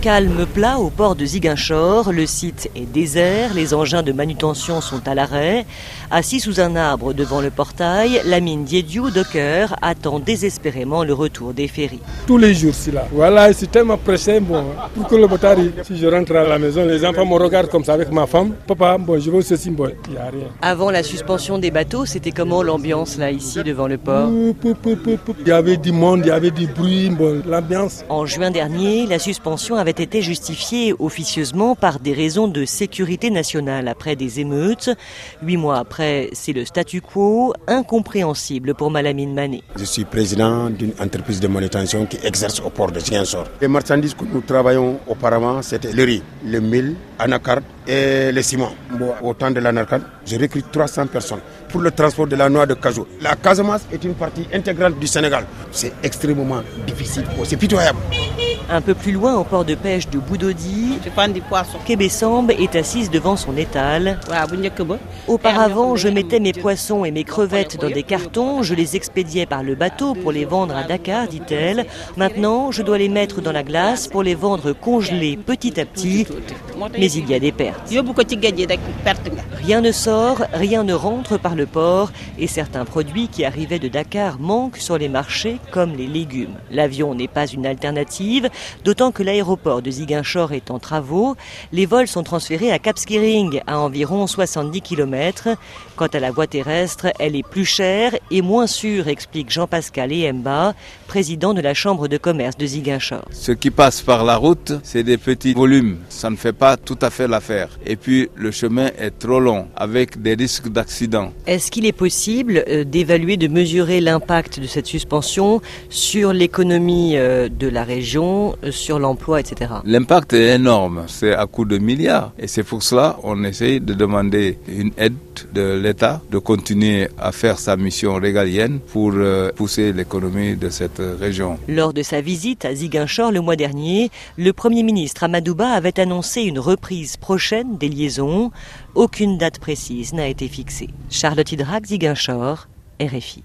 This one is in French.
Calme plat au port de Ziguinchor, le site est désert, les engins de manutention sont à l'arrêt. Assis sous un arbre devant le portail, la mine Diediou Docker attend désespérément le retour des ferries. Tous les jours, c'est là. Voilà, c'est tellement pressé, bon, pour que le arrive. Si je rentre à la maison, les enfants me regardent comme ça avec ma femme. Papa, bon, je veux ceci, bon, il n'y a rien. Avant la suspension des bateaux, c'était comment l'ambiance là, ici, devant le port? Il y avait du monde, il y avait du bruit, bon, l'ambiance. En juin dernier, la suspension avait été justifiée officieusement par des raisons de sécurité nationale après des émeutes. Huit mois après, c'est le statu quo, incompréhensible pour Malamine Mané. Je suis président d'une entreprise de manutention qui exerce au port de Ziensor. Les marchandises que nous travaillons auparavant, c'était le riz, le mil, anacarde et le ciment. Bon, au temps de l'anacarde, je recrute 300 personnes pour le transport de la noix de cajou. La Casamance est une partie intégrale du Sénégal. C'est extrêmement difficile, c'est pitoyable. Un peu plus loin, au port de pêche de Boudodi, Kébessambe est assise devant son étal. Auparavant, je mettais mes poissons et mes crevettes dans des cartons, je les expédiais par le bateau pour les vendre à Dakar, dit-elle. Maintenant, je dois les mettre dans la glace pour les vendre congelés petit à petit, mais il y a des pertes. Rien ne sort, rien ne rentre par le port et certains produits qui arrivaient de Dakar manquent sur les marchés comme les légumes. L'avion n'est pas une alternative, d'autant que l'aéroport de Ziguinchor est en travaux. Les vols sont transférés à Capskiring, à environ 70 km. Quant à la voie terrestre, elle est plus chère et moins sûre, explique Jean-Pascal Ehemba, président de la Chambre de commerce de Ziguinchor. Ce qui passe par la route, c'est des petits volumes. Ça ne fait pas tout à fait l'affaire. Et puis, le chemin est trop long, avec des risques d'accident. Est-ce qu'il est possible euh, d'évaluer, de mesurer l'impact de cette suspension sur l'économie euh, de la région, euh, sur l'emploi, etc. L'impact est énorme, c'est à coût de milliards. Et c'est pour cela qu'on essaye de demander une aide de l'État de continuer à faire sa mission régalienne pour pousser l'économie de cette région. Lors de sa visite à Ziguinchor le mois dernier, le Premier ministre Amadouba avait annoncé une reprise prochaine des liaisons. Aucune date précise n'a été fixée. Charlotte Hydrac, Ziguinchor, RFI.